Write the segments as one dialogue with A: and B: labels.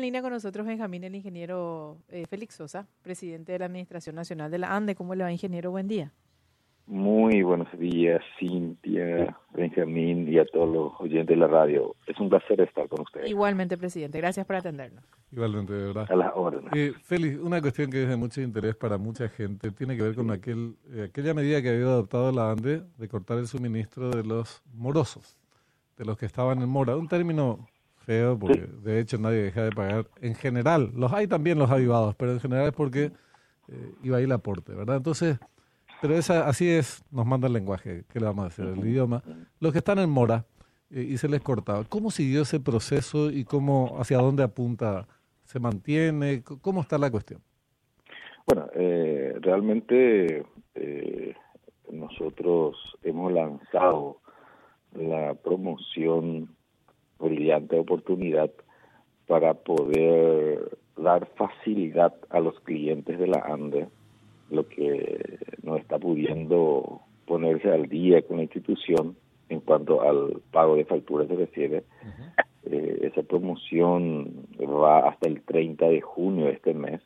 A: En línea con nosotros Benjamín, el ingeniero eh, Félix Sosa, presidente de la Administración Nacional de la ANDE. ¿Cómo le va, ingeniero? Buen día.
B: Muy buenos días, Cintia, Benjamín y a todos los oyentes de la radio. Es un placer estar con ustedes.
A: Igualmente, presidente. Gracias por atendernos.
C: Igualmente, de verdad.
B: A las órdenes.
C: Eh, Félix, una cuestión que es de mucho interés para mucha gente tiene que ver con aquel, eh, aquella medida que había adoptado la ANDE de cortar el suministro de los morosos, de los que estaban en mora. Un término feo, porque de hecho nadie deja de pagar. En general, los hay también los avivados, pero en general es porque eh, iba ahí el aporte, ¿verdad? Entonces, pero esa, así es, nos manda el lenguaje, ¿qué le vamos a decir? El idioma. Los que están en mora eh, y se les cortaba, ¿cómo siguió ese proceso y cómo, hacia dónde apunta? ¿Se mantiene? ¿Cómo está la cuestión?
B: Bueno, eh, realmente eh, nosotros hemos lanzado la promoción brillante oportunidad para poder dar facilidad a los clientes de la ANDE, lo que no está pudiendo ponerse al día con la institución en cuanto al pago de facturas se refiere. eh, esa promoción va hasta el 30 de junio de este mes,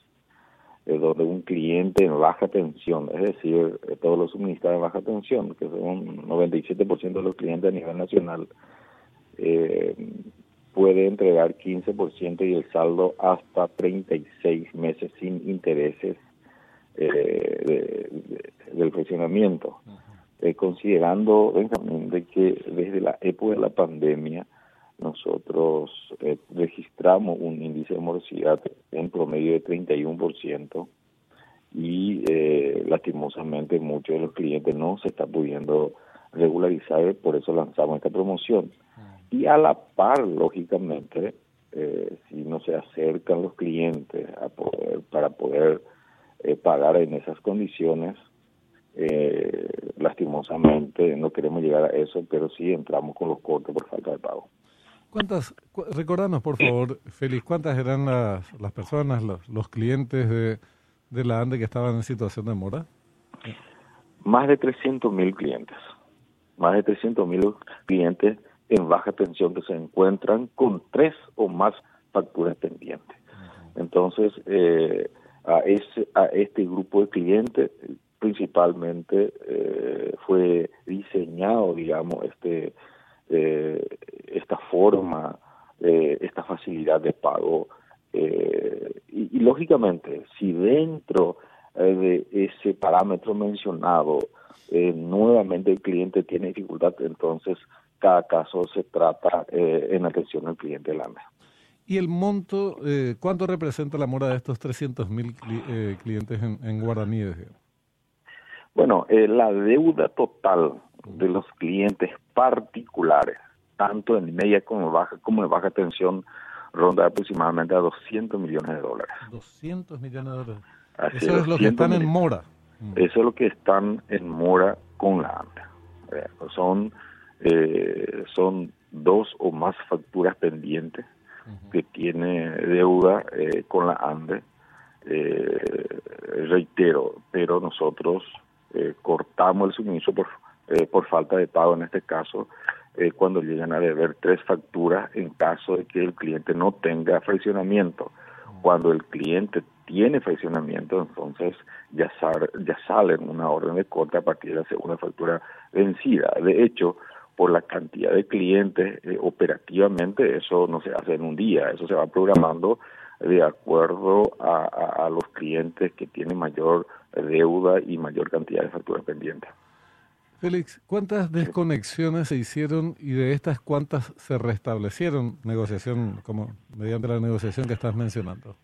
B: eh, donde un cliente en baja tensión, es decir, eh, todos los suministradores en baja tensión, que son 97% de los clientes a nivel nacional, eh, puede entregar 15% y el saldo hasta 36 meses sin intereses eh, de, de, del funcionamiento. Eh, considerando, Benjamín, de que desde la época de la pandemia nosotros eh, registramos un índice de morosidad en promedio de 31% y eh, lastimosamente muchos de los clientes no se están pudiendo regularizar, por eso lanzamos esta promoción. Y a la par, lógicamente, eh, si no se acercan los clientes a poder, para poder eh, pagar en esas condiciones, eh, lastimosamente no queremos llegar a eso, pero sí entramos con los cortes por falta de pago.
C: ¿Cuántas, cu recordanos por favor, Félix, cuántas eran las, las personas, los, los clientes de, de, la ANDE que estaban en situación de mora?
B: Más de 300 mil clientes, más de 300 mil clientes en baja tensión que se encuentran con tres o más facturas pendientes. Entonces, eh, a, ese, a este grupo de clientes principalmente eh, fue diseñado, digamos, este eh, esta forma, esta facilidad de pago. Y, y, lógicamente, si dentro de ese parámetro mencionado nuevamente el cliente tiene dificultad, entonces cada caso se trata en atención al cliente de la mesa.
C: ¿Y el monto, cuánto representa la mora de estos 300 mil cli clientes en, en guaraníes?
B: Bueno, eh, la deuda total de los clientes particulares, tanto en media como en baja, como en baja tensión, ronda aproximadamente a 200 millones de dólares.
C: 200 millones de dólares. Así Eso es lo que están en mora.
B: Eso es lo que están en mora con la. Eh, son, eh, son dos o más facturas pendientes uh -huh. que tiene deuda eh, con la ANDE. reitero, pero nosotros eh, cortamos el suministro por, eh, por falta de pago en este caso eh, cuando llegan a deber tres facturas en caso de que el cliente no tenga fraccionamiento. Cuando el cliente tiene fraccionamiento, entonces ya, sal, ya sale una orden de corte a partir de la segunda factura vencida. De hecho, por la cantidad de clientes, eh, operativamente eso no se hace en un día, eso se va programando de acuerdo a, a, a los clientes que tienen mayor deuda y mayor cantidad de facturas pendientes.
C: Félix, ¿cuántas desconexiones se hicieron y de estas cuántas se restablecieron negociación como mediante la negociación que estás mencionando?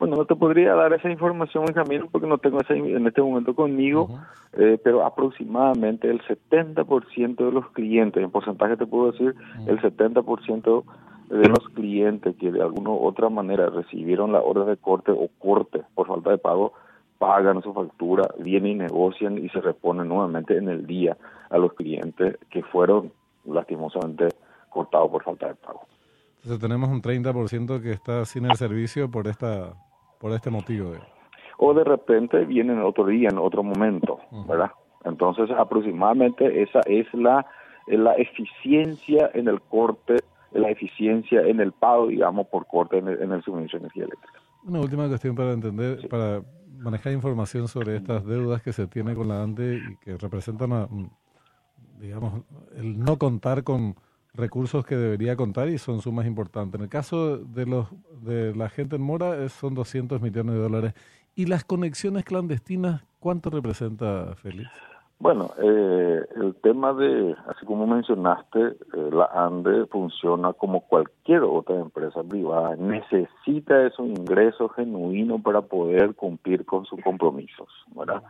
B: Bueno, no te podría dar esa información, Camilo, porque no tengo esa en este momento conmigo, uh -huh. eh, pero aproximadamente el 70% de los clientes, en porcentaje te puedo decir, uh -huh. el 70% de los clientes que de alguna u otra manera recibieron la orden de corte o corte por falta de pago, pagan su factura, vienen y negocian y se reponen nuevamente en el día a los clientes que fueron lastimosamente cortados por falta de pago.
C: Entonces tenemos un 30% que está sin el servicio por esta por este motivo. De...
B: O de repente vienen otro día, en otro momento, uh -huh. ¿verdad? Entonces aproximadamente esa es la, la eficiencia en el corte la eficiencia en el pago, digamos, por corte en el, suministro de energía eléctrica.
C: Una última cuestión para entender, para manejar información sobre estas deudas que se tiene con la ANDE y que representan, digamos, el no contar con recursos que debería contar y son sumas importantes. En el caso de los de la gente en mora son 200 millones de dólares. ¿Y las conexiones clandestinas cuánto representa, Félix?
B: Bueno, eh, el tema de, así como mencionaste, eh, la ANDE funciona como cualquier otra empresa privada, necesita esos ingresos genuinos para poder cumplir con sus compromisos, ¿verdad?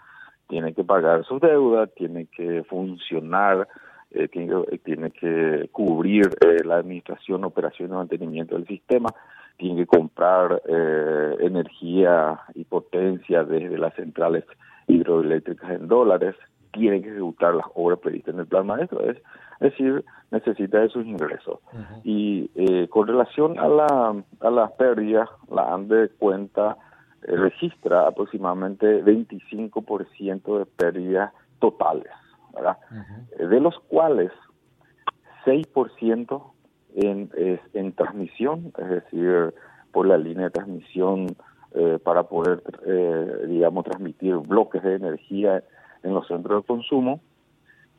B: Tiene que pagar sus deudas, tiene que funcionar, eh, tiene, que cubrir la administración, operación y mantenimiento del sistema, tiene que comprar energía y potencia desde las centrales hidroeléctricas en dólares, tiene que ejecutar las obras previstas en el plan maestro, es, decir, necesita esos ingresos. Y eh, con relación a, la, a las pérdidas, la ANDE cuenta, eh, registra aproximadamente 25% de pérdidas totales, ¿verdad? Eh, de los cuales 6% en, es en transmisión, es decir, por la línea de transmisión para poder, digamos, transmitir bloques de energía en los centros de consumo,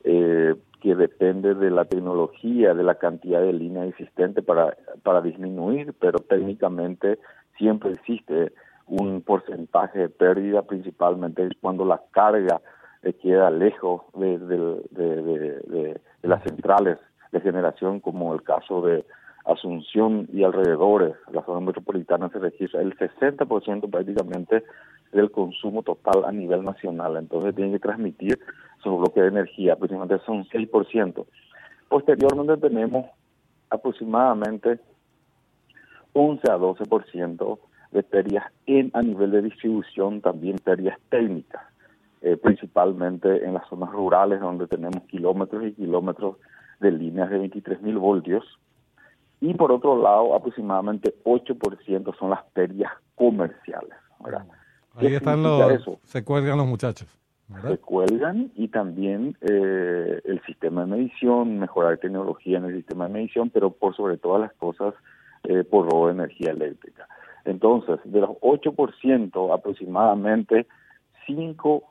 B: eh, que depende de la tecnología, de la cantidad de línea existente para, para disminuir, pero técnicamente siempre existe un porcentaje de pérdida, principalmente cuando la carga eh, queda lejos de, las centrales de generación, como el caso de Asunción y alrededores, la zona metropolitana se registra el 60% prácticamente del consumo total a nivel nacional. Entonces tienen que transmitir su bloque de energía, aproximadamente son 6%. Posteriormente tenemos aproximadamente 11 a 12% de pérdidas en a nivel de distribución, también pérdidas técnicas, eh, principalmente en las zonas rurales donde tenemos kilómetros y kilómetros de líneas de 23.000 voltios. Y por otro lado, aproximadamente 8% son las pérdidas comerciales. ¿verdad?
C: Ahí están los, se cuelgan los muchachos.
B: Se cuelgan y también eh, el sistema de medición, mejorar tecnología en el sistema de medición, pero por sobre todas las cosas eh, por robo de energía eléctrica. Entonces, de los 8% aproximadamente, 5%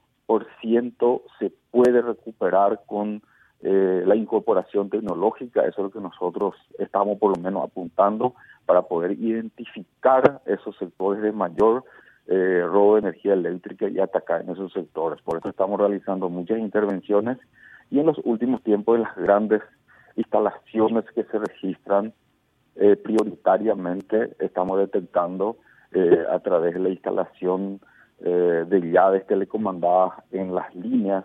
B: se puede recuperar con eh, la incorporación tecnológica, eso es lo que nosotros estamos por lo menos apuntando para poder identificar esos sectores de mayor eh, robo de energía eléctrica y atacar en esos sectores. Por eso estamos realizando muchas intervenciones y en los últimos tiempos las grandes instalaciones que se registran eh, prioritariamente estamos detectando eh, a través de la instalación eh, de llaves telecomandadas en las líneas.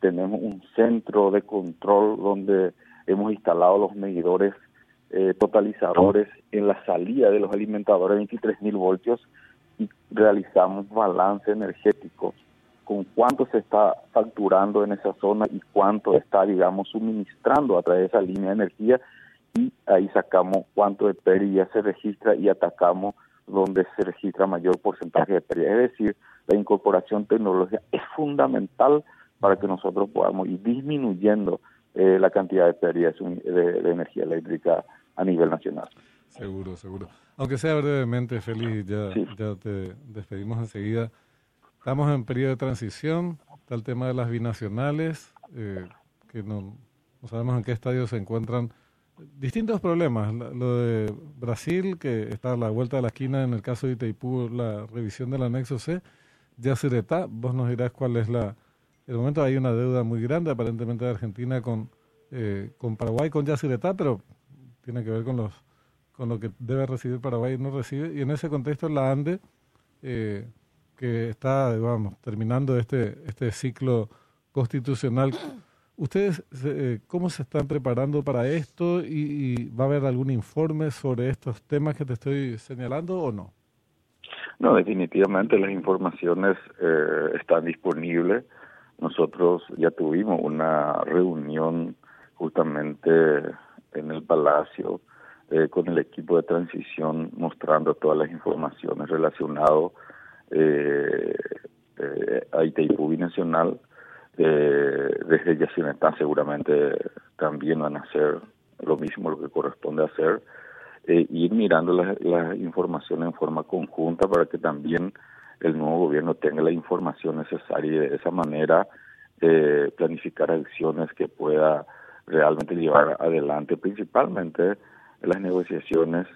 B: Tenemos un centro de control donde hemos instalado los medidores totalizadores en la salida de los alimentadores de 23.000 voltios y realizamos balance energético con cuánto se está facturando en esa zona y cuánto está, digamos, suministrando a través de esa línea de energía y ahí sacamos cuánto de pérdida se registra y atacamos donde se registra mayor porcentaje de pérdida. Es decir, la incorporación tecnológica es fundamental para que nosotros podamos ir disminuyendo eh, la cantidad de pérdidas de energía eléctrica a nivel nacional.
C: Seguro, seguro. Aunque sea brevemente, Félix, ya, ya te despedimos enseguida. Estamos en periodo de transición, está el tema de las binacionales, eh, que no, sabemos en qué estadio se encuentran distintos problemas. Lo de Brasil, que está a la vuelta de la esquina en el caso de Itaipú, la revisión del anexo C. Yacyretá, vos nos dirás cuál es la... el momento hay una deuda muy grande aparentemente de Argentina con, eh, con Paraguay, con Yacyretá, pero tiene que ver con los con lo que debe recibir Paraguay y no recibe. Y en ese contexto la ANDE, eh, que está, digamos, terminando este, este ciclo constitucional, ¿ustedes eh, cómo se están preparando para esto y, va a haber algún informe sobre estos temas que te estoy señalando o no?
B: No, definitivamente las informaciones eh, están disponibles. Nosotros ya tuvimos una reunión justamente en el Palacio eh, con el equipo de transición mostrando todas las informaciones relacionadas eh, eh, a Itaipú Binacional. Eh, desde Yacinetá seguramente también van a ser lo mismo lo que corresponde hacer, eh, ir mirando las la información en forma conjunta para que también el nuevo gobierno tenga la información necesaria y de esa manera eh, planificar acciones que pueda realmente llevar adelante, principalmente las negociaciones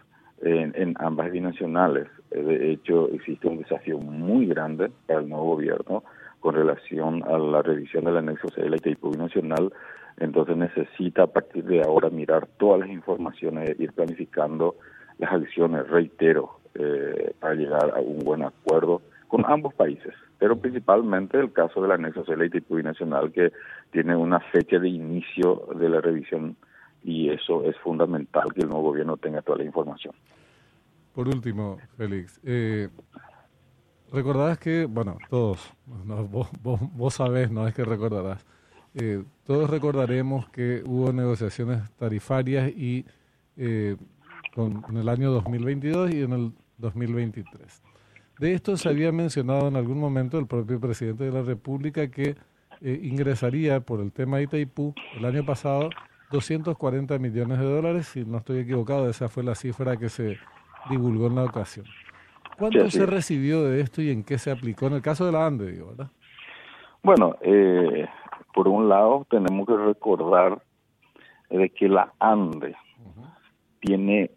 B: en, en ambas binacionales. Eh, de hecho, existe un desafío muy grande para el nuevo gobierno con relación a la revisión del anexo C de la ITIPU binacional, entonces necesita a partir de ahora mirar todas las informaciones e ir planificando las acciones, reitero, eh, para llegar a un buen acuerdo con ambos países, pero principalmente el caso del anexo C de la ITIPU binacional que tiene una fecha de inicio de la revisión y eso es fundamental que el nuevo gobierno tenga toda la información.
C: Por último, Félix, eh, recordás que, bueno, todos, vos, vos, vos, sabés, no es que recordarás, eh, todos recordaremos que hubo negociaciones tarifarias y eh, con, en el año 2022 y en el 2023. De esto se había mencionado en algún momento el propio presidente de la República que eh, ingresaría por el tema de Itaipú el año pasado 240 millones de dólares, si no estoy equivocado, esa fue la cifra que se divulgó en la ocasión. ¿Cuánto se recibió de esto y en qué se aplicó? En el caso de la ANDE, digo, ¿verdad?
B: Bueno, eh, por un lado tenemos que recordar de que la ANDE tiene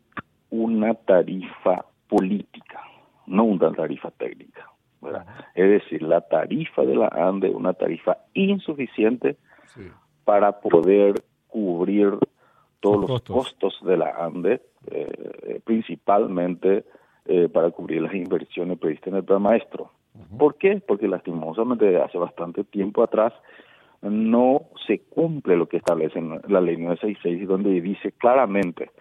B: una tarifa política, no una tarifa técnica. ¿verdad? Es decir, la tarifa de la ANDE es una tarifa insuficiente sí. para poder cubrir todos los, costos. costos. de la ANDE, eh, principalmente eh, para cubrir las inversiones previstas en el plan maestro. Uh -huh. ¿Por qué? Porque lastimosamente desde hace bastante tiempo atrás no se cumple lo que establece la ley 966, donde dice claramente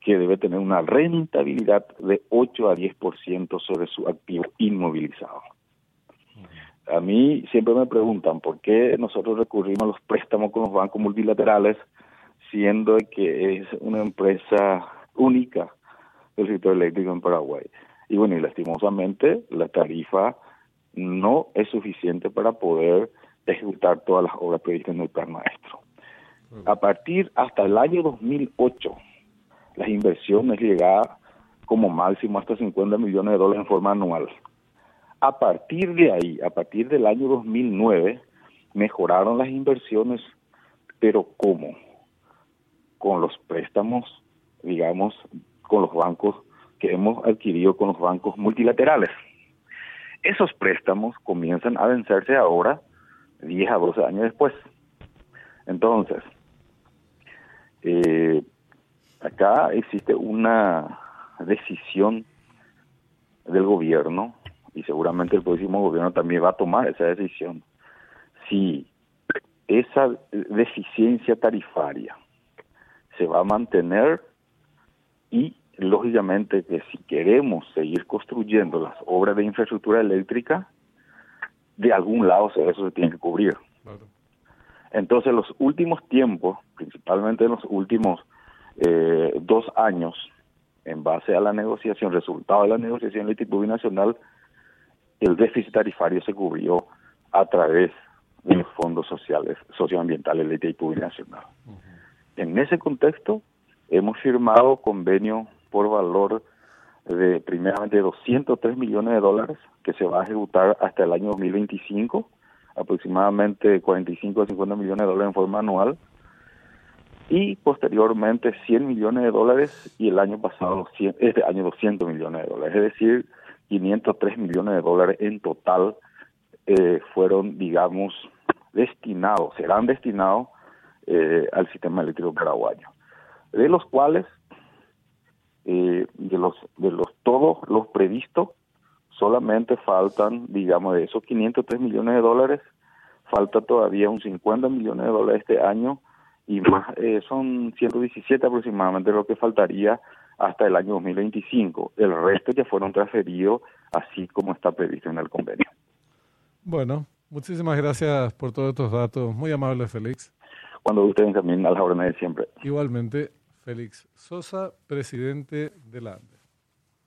B: que debe tener una rentabilidad de 8 a 10% sobre su activo inmovilizado. A mí siempre me preguntan por qué nosotros recurrimos a los préstamos con los bancos multilaterales, siendo que es una empresa única del sector eléctrico en Paraguay. Y bueno, y lastimosamente la tarifa no es suficiente para poder ejecutar todas las obras previstas en el plan maestro. A partir hasta el año 2008, las inversiones llegaban como máximo hasta 50 millones de dólares en forma anual. A partir de ahí, a partir del año 2009, mejoraron las inversiones, pero ¿cómo? Con los préstamos, digamos, con los bancos que hemos adquirido con los bancos multilaterales. Esos préstamos comienzan a vencerse ahora, 10 a 12 años después. Entonces, eh, acá existe una decisión del gobierno y seguramente el próximo gobierno también va a tomar esa decisión. Si esa deficiencia tarifaria se va a mantener y lógicamente que si queremos seguir construyendo las obras de infraestructura eléctrica, de algún lado eso se tiene que cubrir. Claro. Entonces, los últimos tiempos, principalmente en los últimos eh, dos años, en base a la negociación, resultado de la negociación del tipo binacional, el déficit tarifario se cubrió a través de los fondos sociales, socioambientales del TIPU binacional. Uh -huh. En ese contexto, hemos firmado convenio por valor de primeramente 203 millones de dólares que se va a ejecutar hasta el año 2025, aproximadamente 45 a 50 millones de dólares en forma anual, y posteriormente 100 millones de dólares y el año pasado, este año 200 millones de dólares, es decir, 503 millones de dólares en total eh, fueron, digamos, destinados, serán destinados eh, al sistema eléctrico paraguayo, de los cuales eh, de los de los todos los previstos solamente faltan digamos de esos 503 millones de dólares falta todavía un 50 millones de dólares este año y más eh, son 117 aproximadamente lo que faltaría hasta el año 2025 el resto ya fueron transferidos así como está previsto en el convenio.
C: Bueno muchísimas gracias por todos estos datos. Muy amable Félix.
B: Cuando ustedes también a la de siempre.
C: Igualmente Félix Sosa, presidente de la